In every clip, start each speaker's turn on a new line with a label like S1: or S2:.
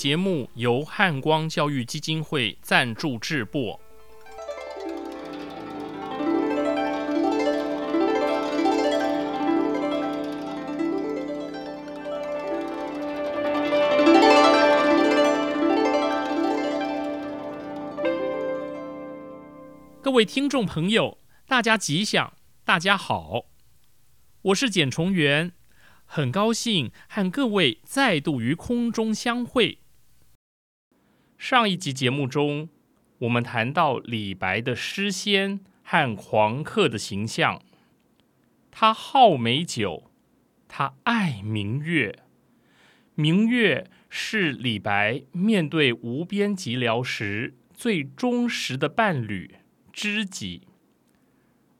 S1: 节目由汉光教育基金会赞助制播。各位听众朋友，大家吉祥，大家好，我是简崇元。很高兴和各位再度于空中相会。上一集节目中，我们谈到李白的诗仙和狂客的形象。他好美酒，他爱明月。明月是李白面对无边寂寥时最忠实的伴侣、知己。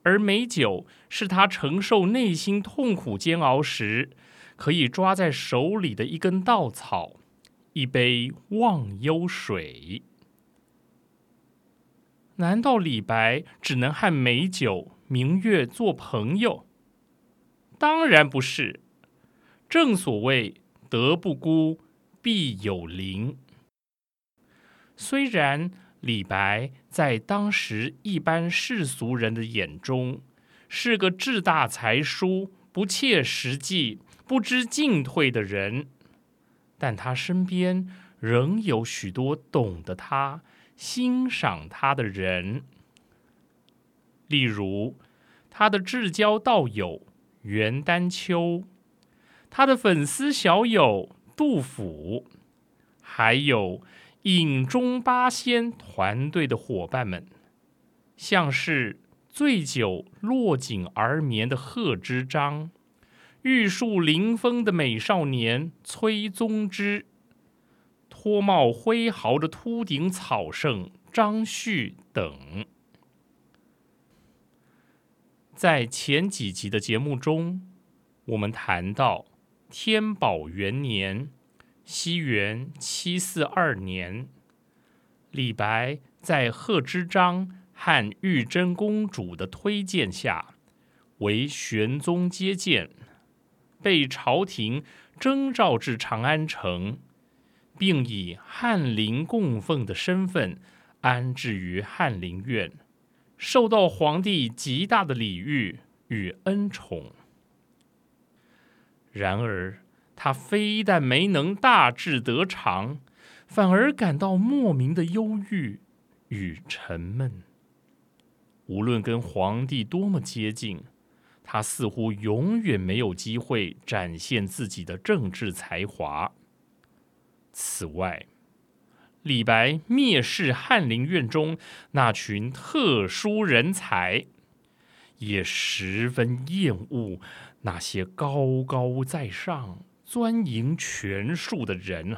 S1: 而美酒是他承受内心痛苦煎熬时，可以抓在手里的一根稻草，一杯忘忧水。难道李白只能和美酒、明月做朋友？当然不是。正所谓“德不孤，必有邻”。虽然李白在当时一般世俗人的眼中是个志大才疏、不切实际、不知进退的人，但他身边仍有许多懂得他、欣赏他的人。例如，他的至交道友袁丹丘，他的粉丝小友杜甫，还有。影中八仙团队的伙伴们，像是醉酒落井而眠的贺知章，玉树临风的美少年崔宗之，脱帽挥毫的秃顶草圣张旭等。在前几集的节目中，我们谈到天宝元年。西元七四二年，李白在贺知章和玉真公主的推荐下，为玄宗接见，被朝廷征召至长安城，并以翰林供奉的身份安置于翰林院，受到皇帝极大的礼遇与恩宠。然而，他非但没能大志得偿，反而感到莫名的忧郁与沉闷。无论跟皇帝多么接近，他似乎永远没有机会展现自己的政治才华。此外，李白蔑视翰林院中那群特殊人才，也十分厌恶那些高高在上。钻营权术的人，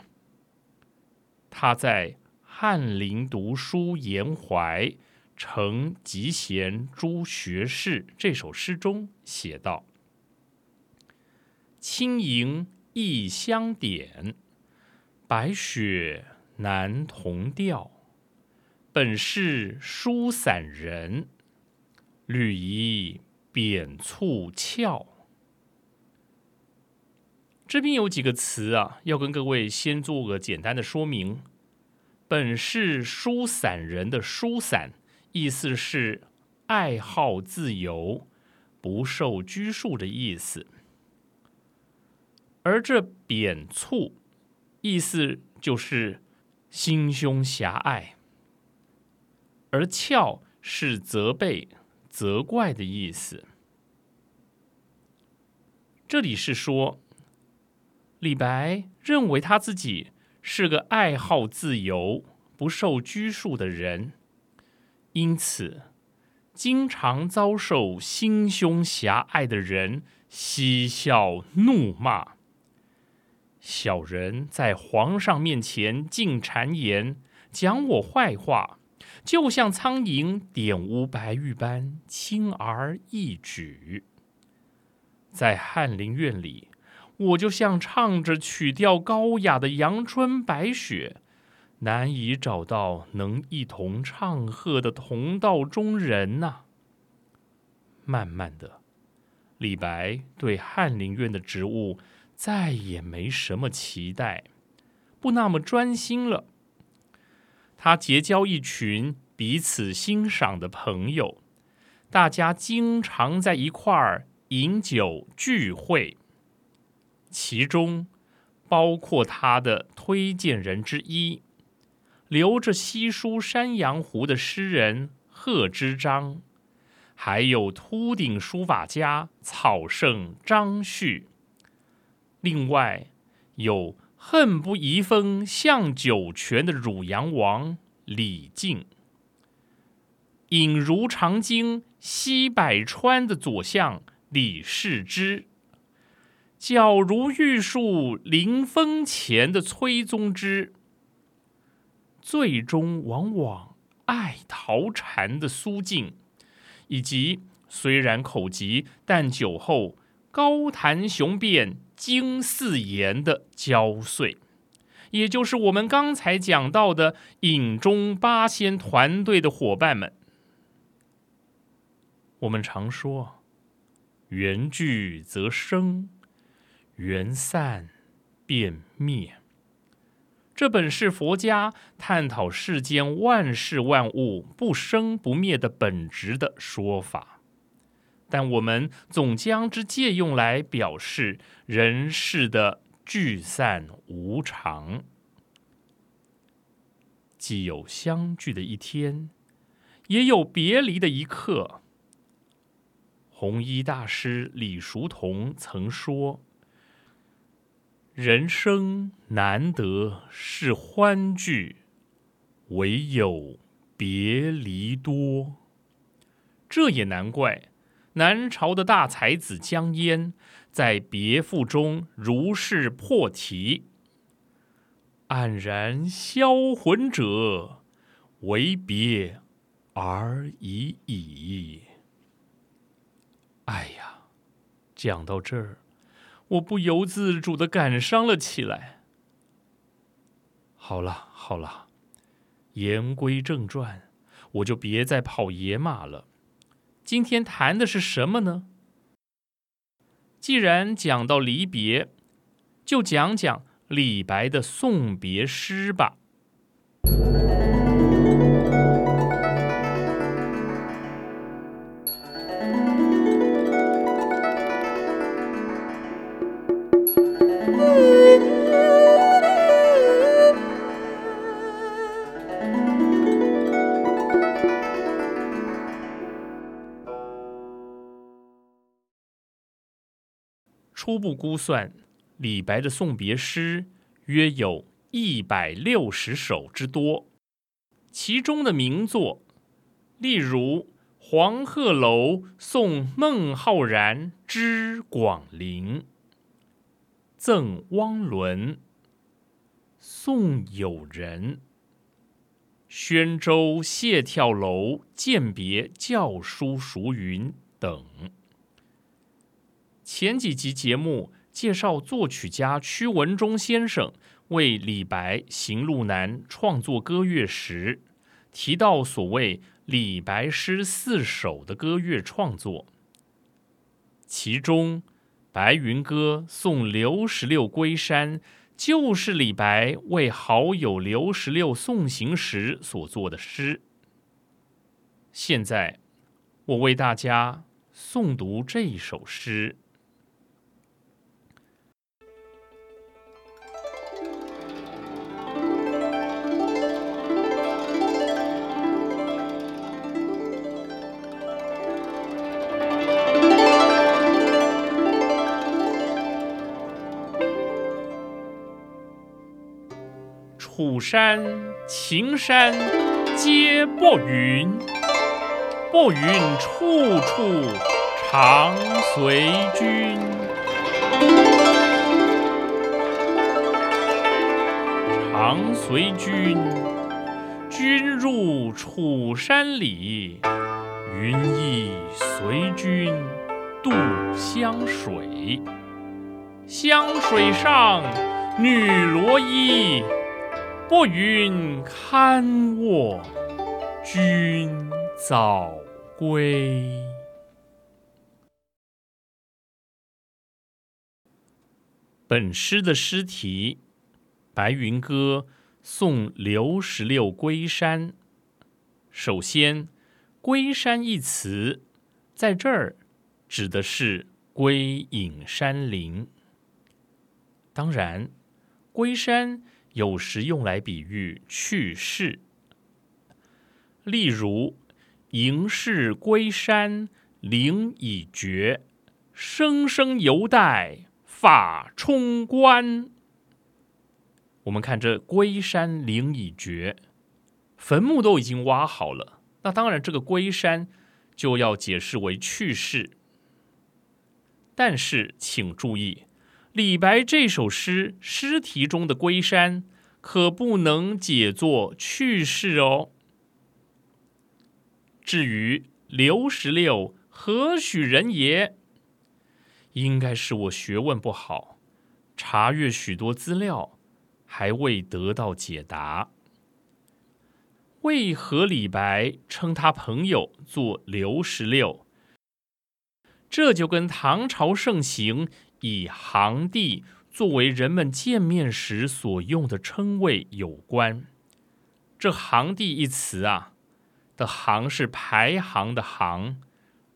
S1: 他在翰林读书言怀，成吉贤诸学士这首诗中写道：“轻盈异香点，白雪难同调。本是书散人，绿衣扁促俏。”这边有几个词啊，要跟各位先做个简单的说明。本是书散人的书散，意思是爱好自由、不受拘束的意思。而这扁促，意思就是心胸狭隘；而翘是责备、责怪的意思。这里是说，李白认为他自己是个爱好自由、不受拘束的人，因此经常遭受心胸狭隘的人嬉笑怒骂。小人在皇上面前进谗言，讲我坏话，就像苍蝇点污白玉般轻而易举。在翰林院里，我就像唱着曲调高雅的阳春白雪，难以找到能一同唱和的同道中人呐。慢慢的，李白对翰林院的职务。再也没什么期待，不那么专心了。他结交一群彼此欣赏的朋友，大家经常在一块儿饮酒聚会。其中包括他的推荐人之一，留着稀疏山阳湖的诗人贺知章，还有秃顶书法家草圣张旭。另外，有恨不移风向九泉的汝阳王李靖，隐如长鲸吸百川的左相李世之，脚如玉树临风前的崔宗之，最终往往爱逃禅的苏静，以及虽然口疾但酒后高谈雄辩。经四言的焦碎，也就是我们刚才讲到的影中八仙团队的伙伴们。我们常说，缘聚则生，缘散便灭。这本是佛家探讨世间万事万物不生不灭的本质的说法。但我们总将之借用来表示人世的聚散无常，既有相聚的一天，也有别离的一刻。弘一大师李叔同曾说：“人生难得是欢聚，唯有别离多。”这也难怪。南朝的大才子江淹在别赋中如是破题：“黯然销魂者，唯别而已矣。”哎呀，讲到这儿，我不由自主的感伤了起来。好了好了，言归正传，我就别再跑野马了。今天谈的是什么呢？既然讲到离别，就讲讲李白的送别诗吧。初步估算，李白的送别诗约有一百六十首之多，其中的名作，例如《黄鹤楼送孟浩然之广陵》，《赠汪伦》，《送友人》，《宣州谢眺楼饯别教书熟云》等。前几集节目介绍作曲家屈文忠先生为李白《行路难》创作歌乐时，提到所谓“李白诗四首”的歌乐创作，其中《白云歌送刘十六归山》就是李白为好友刘十六送行时所作的诗。现在，我为大家诵读这一首诗。楚山、秦山皆薄云，薄云处处常随君。常随君，君入楚山里，云亦随君渡湘水。湘水上女罗衣。薄云堪卧，君早归。本诗的诗题《白云歌送刘十六归山》。首先，“归山”一词在这儿指的是归隐山林。当然，归山。有时用来比喻去世，例如“迎士归山，灵已绝，声声犹带法冲冠。”我们看这“归山灵已绝”，坟墓都已经挖好了，那当然这个“归山”就要解释为去世。但是请注意。李白这首诗诗题中的“归山”可不能解作去世哦。至于刘十六何许人也，应该是我学问不好，查阅许多资料，还未得到解答。为何李白称他朋友做刘十六？这就跟唐朝盛行。以行第作为人们见面时所用的称谓有关。这行第一词啊，的行是排行的行，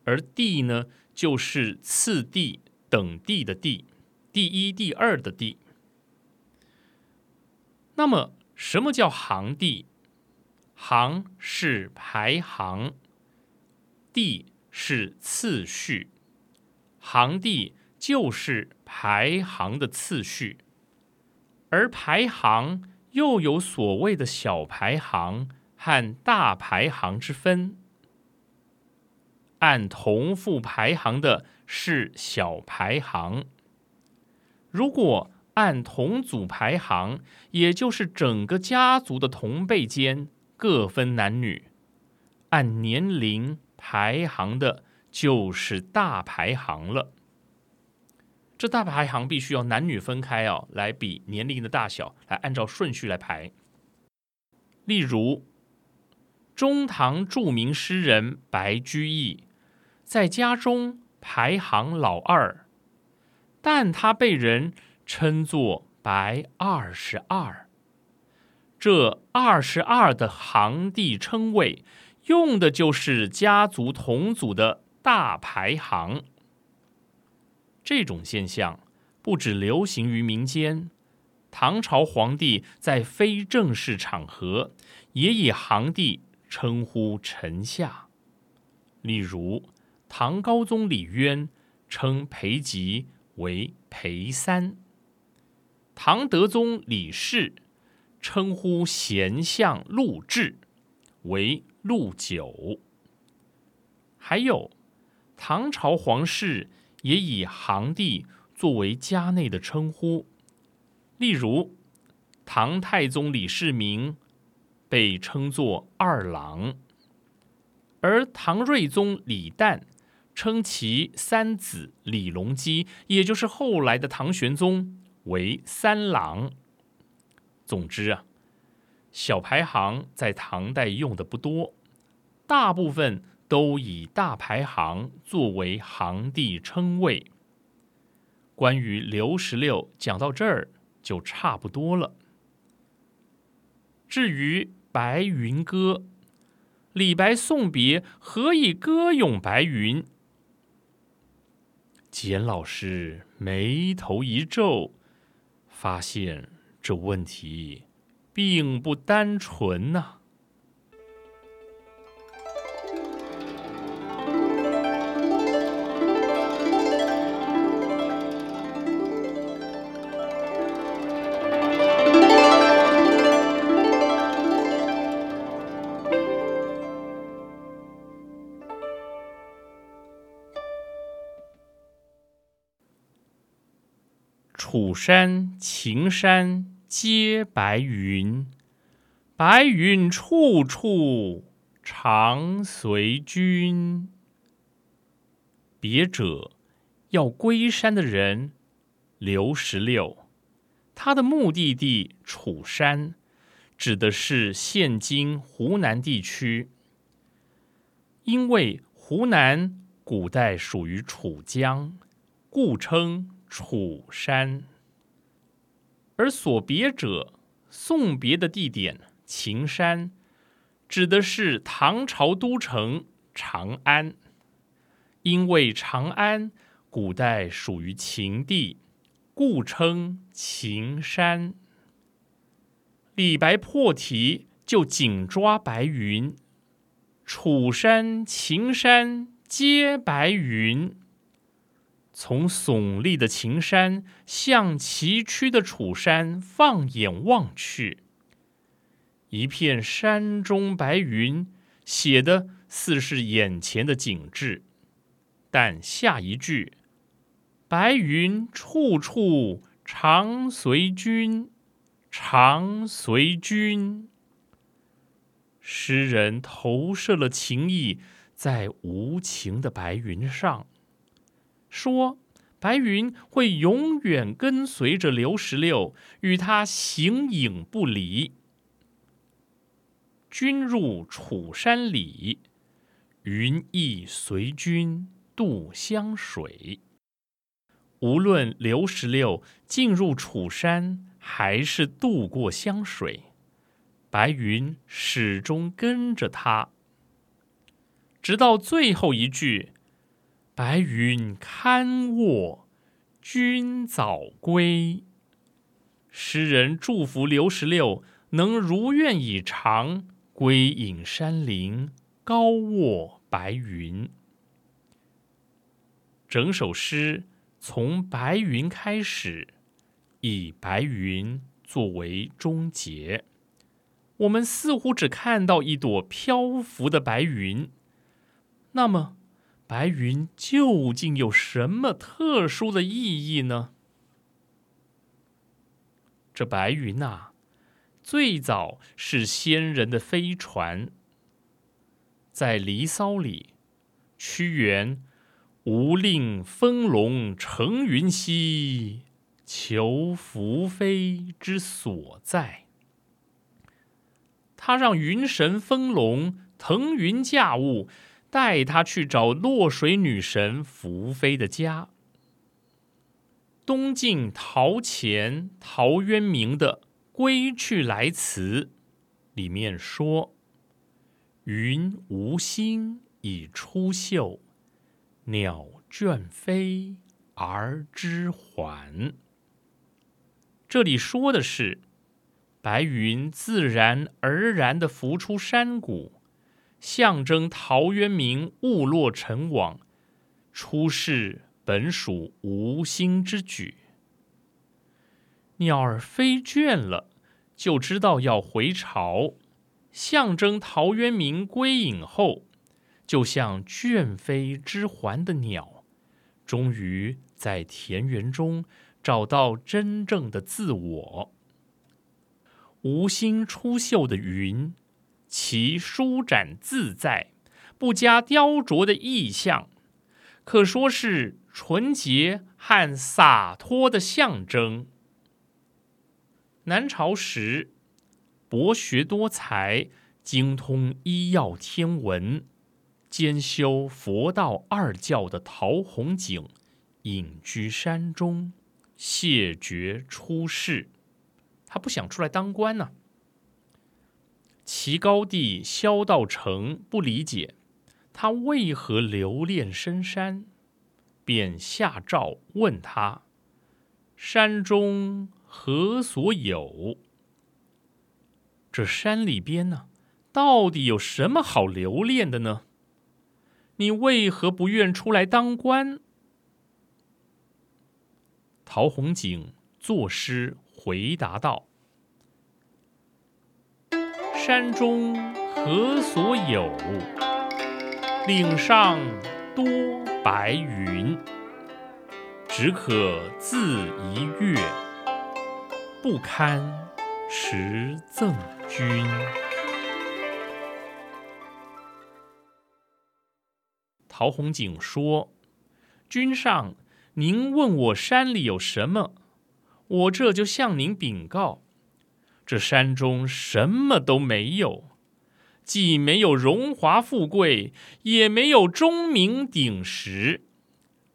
S1: 而第呢，就是次第、等第的第，第一、第二的第。那么，什么叫行第？行是排行，第是次序，行第。就是排行的次序，而排行又有所谓的小排行和大排行之分。按同父排行的是小排行，如果按同祖排行，也就是整个家族的同辈间各分男女，按年龄排行的就是大排行了。这大排行必须要男女分开哦，来比年龄的大小，来按照顺序来排。例如，中唐著名诗人白居易，在家中排行老二，但他被人称作白二十二。这二十二的行第称谓，用的就是家族同祖的大排行。这种现象不止流行于民间，唐朝皇帝在非正式场合也以行第称呼臣下。例如，唐高宗李渊称裴吉为裴三，唐德宗李氏称呼贤相陆贽为陆九，还有唐朝皇室。也以行第作为家内的称呼，例如唐太宗李世民被称作二郎，而唐睿宗李旦称其三子李隆基，也就是后来的唐玄宗为三郎。总之啊，小排行在唐代用的不多，大部分。都以大排行作为行第称谓。关于刘十六讲到这儿就差不多了。至于《白云歌》，李白送别，何以歌咏白云？简老师眉头一皱，发现这问题并不单纯呐。楚山、秦山皆白云，白云处处常随君。别者要归山的人刘十六，他的目的地楚山，指的是现今湖南地区，因为湖南古代属于楚江，故称。楚山，而所别者送别的地点秦山，指的是唐朝都城长安。因为长安古代属于秦地，故称秦山。李白破题就紧抓白云，楚山、秦山皆白云。从耸立的秦山向崎岖的楚山放眼望去，一片山中白云，写的似是眼前的景致。但下一句“白云处处常随君，常随君”，诗人投射了情意在无情的白云上。说白云会永远跟随着刘十六，与他形影不离。君入楚山里，云亦随君渡湘水。无论刘十六进入楚山，还是渡过湘水，白云始终跟着他，直到最后一句。白云堪卧，君早归。诗人祝福刘十六能如愿以偿，归隐山林，高卧白云。整首诗从白云开始，以白云作为终结。我们似乎只看到一朵漂浮的白云，那么。白云究竟有什么特殊的意义呢？这白云呐，最早是仙人的飞船。在《离骚》里，屈原“吾令风龙乘云兮，求宓飞之所在”，他让云神风龙腾云驾雾。带他去找落水女神福妃的家。东晋陶潜陶渊明的《归去来辞》里面说：“云无心以出岫，鸟倦飞而知还。”这里说的是白云自然而然的浮出山谷。象征陶渊明误落尘网，出世本属无心之举。鸟儿飞倦了，就知道要回巢，象征陶渊明归隐后，就像倦飞知还的鸟，终于在田园中找到真正的自我。无心出岫的云。其舒展自在、不加雕琢的意象，可说是纯洁和洒脱的象征。南朝时，博学多才、精通医药天文、兼修佛道二教的陶弘景，隐居山中，谢绝出仕。他不想出来当官呢。齐高帝萧道成不理解他为何留恋深山，便下诏问他：“山中何所有？这山里边呢，到底有什么好留恋的呢？你为何不愿出来当官？”陶弘景作诗回答道。山中何所有？岭上多白云。只可自一月，不堪持赠君。陶弘景说：“君上，您问我山里有什么，我这就向您禀告。”这山中什么都没有，既没有荣华富贵，也没有钟鸣鼎食，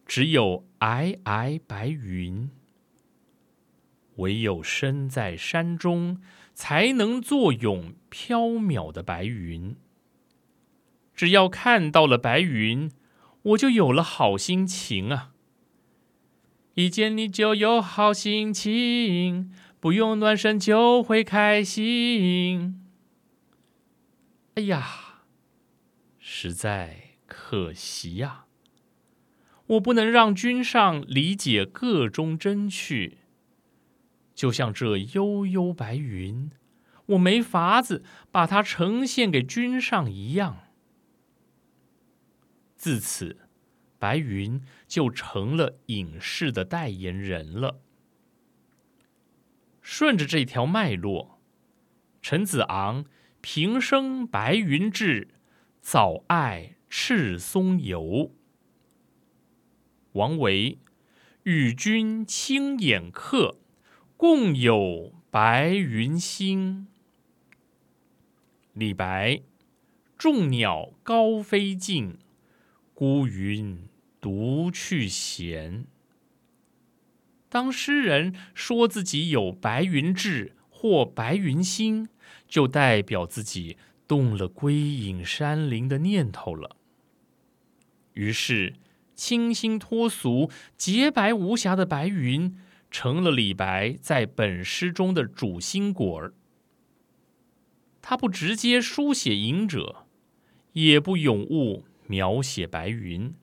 S1: 只有皑皑白云。唯有身在山中，才能坐拥缥缈的白云。只要看到了白云，我就有了好心情啊！一见你就有好心情。不用暖身就会开心。哎呀，实在可惜呀！我不能让君上理解个中真趣。就像这悠悠白云，我没法子把它呈现给君上一样。自此，白云就成了隐士的代言人了。顺着这条脉络，陈子昂平生白云志，早爱赤松游。王维与君亲眼客，共有白云星。李白众鸟高飞尽，孤云独去闲。当诗人说自己有白云志或白云心，就代表自己动了归隐山林的念头了。于是，清新脱俗、洁白无瑕的白云，成了李白在本诗中的主心骨儿。他不直接书写隐者，也不咏物描写白云，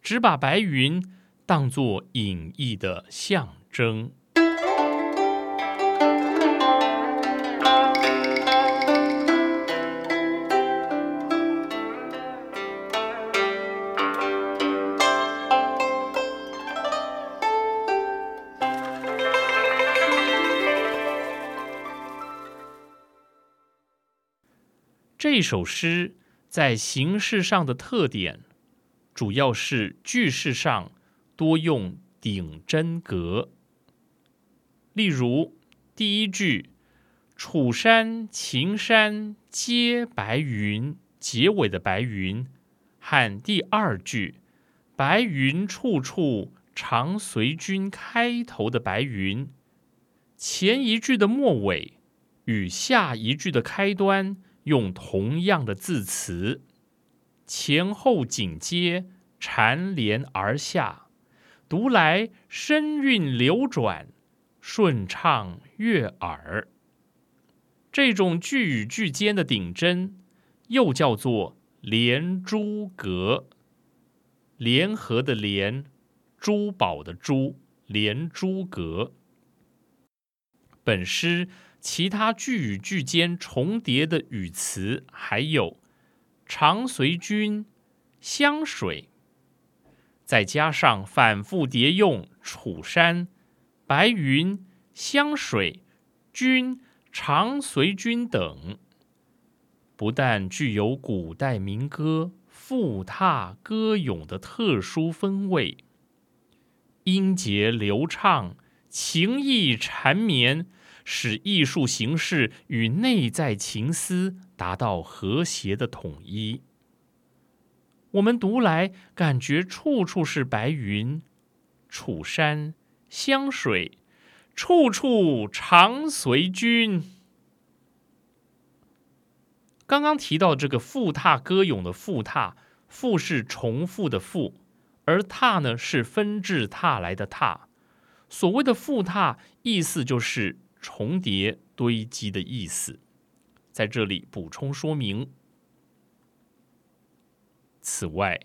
S1: 只把白云。当作隐逸的象征。这首诗在形式上的特点，主要是句式上。多用顶针格，例如第一句“楚山、秦山皆白云”结尾的白云，和第二句“白云处处常随君”开头的白云，前一句的末尾与下一句的开端用同样的字词，前后紧接，缠连而下。读来声韵流转，顺畅悦耳。这种句与句间的顶针，又叫做连珠格。联合的联，珠宝的珠，连珠格。本诗其他句与句间重叠的语词还有常随君、香水。再加上反复叠用楚山、白云、香水、君、常随君等，不但具有古代民歌赋踏歌咏的特殊风味，音节流畅，情意缠绵，使艺术形式与内在情思达到和谐的统一。我们读来感觉处处是白云、楚山、湘水，处处常随君。刚刚提到这个复踏歌咏的复踏，复是重复的复，而踏呢是分至踏来的踏。所谓的复踏，意思就是重叠堆积的意思。在这里补充说明。此外，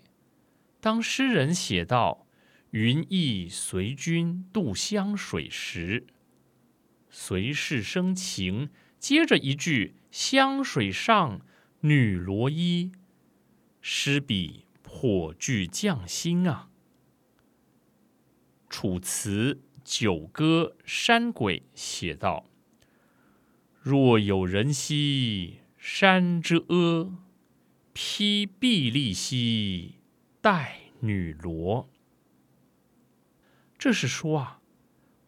S1: 当诗人写到“云意随君渡湘水”时，随事生情，接着一句“湘水上女罗衣”，诗笔颇具匠心啊。《楚辞·九歌·山鬼》写道：“若有人兮山之阿，披碧丽兮带女罗。”这是说啊，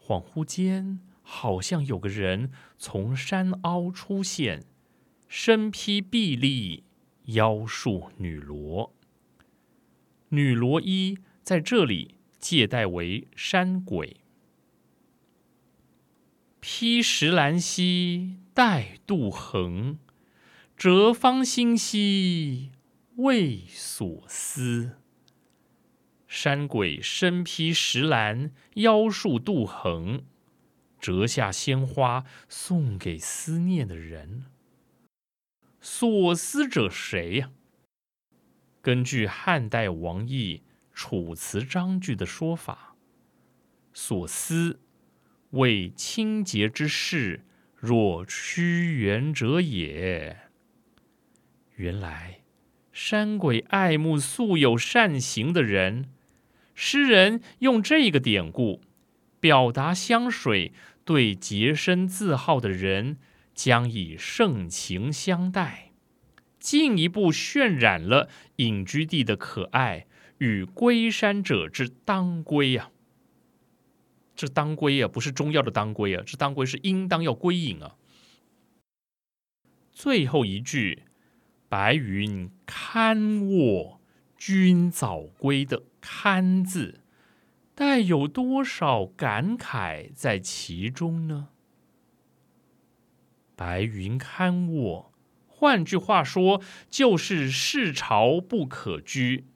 S1: 恍惚间。好像有个人从山凹出现，身披碧丽，腰束女罗。女罗衣在这里借代为山鬼。披石兰兮带杜衡，折芳心兮为所思。山鬼身披石兰，腰束杜衡。折下鲜花送给思念的人，所思者谁呀？根据汉代王逸《楚辞章句》的说法，所思为清洁之事，若屈原者也。原来山鬼爱慕素有善行的人，诗人用这个典故表达湘水。对洁身自好的人，将以盛情相待，进一步渲染了隐居地的可爱与归山者之当归呀。这当归啊，不是中药的当归啊，这当归是应当要归隐啊。最后一句“白云堪卧君早归”的“堪”字。带有多少感慨在其中呢？白云堪卧，换句话说，就是世朝不可居，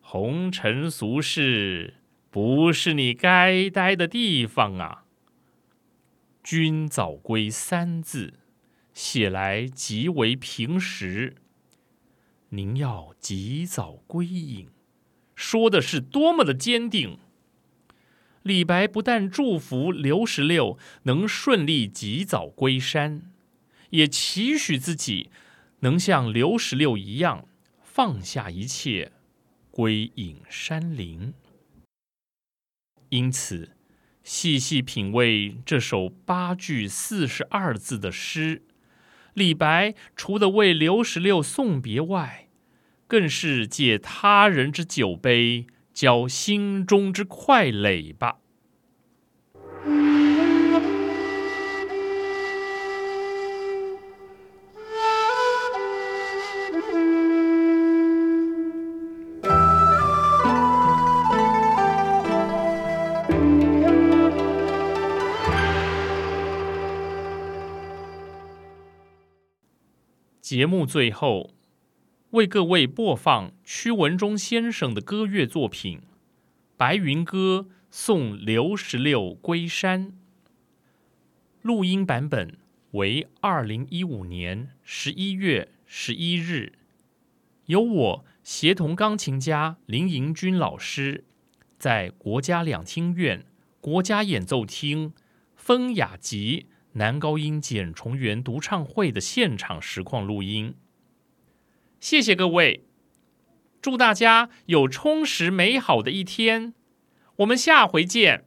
S1: 红尘俗世不是你该待的地方啊。君早归三字写来极为平实，您要及早归隐，说的是多么的坚定。李白不但祝福刘十六能顺利及早归山，也期许自己能像刘十六一样放下一切，归隐山林。因此，细细品味这首八句四十二字的诗，李白除了为刘十六送别外，更是借他人之酒杯。浇心中之快垒吧。节目最后。为各位播放屈文忠先生的歌乐作品《白云歌送刘十六归山》。录音版本为二零一五年十一月十一日，由我协同钢琴家林盈君老师，在国家两厅院国家演奏厅风雅集男高音简重元独唱会的现场实况录音。谢谢各位，祝大家有充实美好的一天，我们下回见。